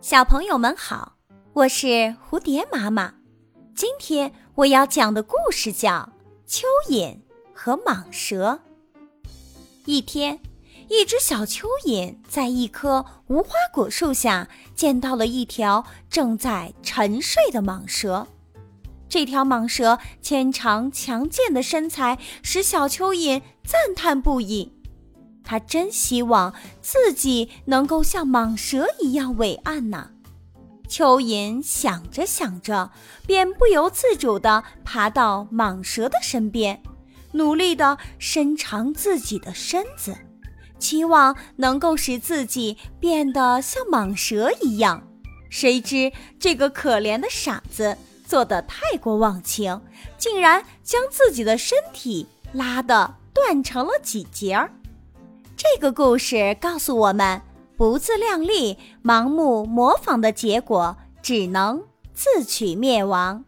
小朋友们好，我是蝴蝶妈妈。今天我要讲的故事叫《蚯蚓和蟒蛇》。一天，一只小蚯蚓在一棵无花果树下见到了一条正在沉睡的蟒蛇。这条蟒蛇纤长强健的身材使小蚯蚓赞叹不已。他真希望自己能够像蟒蛇一样伟岸呢。蚯蚓想着想着，便不由自主地爬到蟒蛇的身边，努力地伸长自己的身子，期望能够使自己变得像蟒蛇一样。谁知这个可怜的傻子做得太过忘情，竟然将自己的身体拉得断成了几节儿。这个故事告诉我们：不自量力、盲目模仿的结果，只能自取灭亡。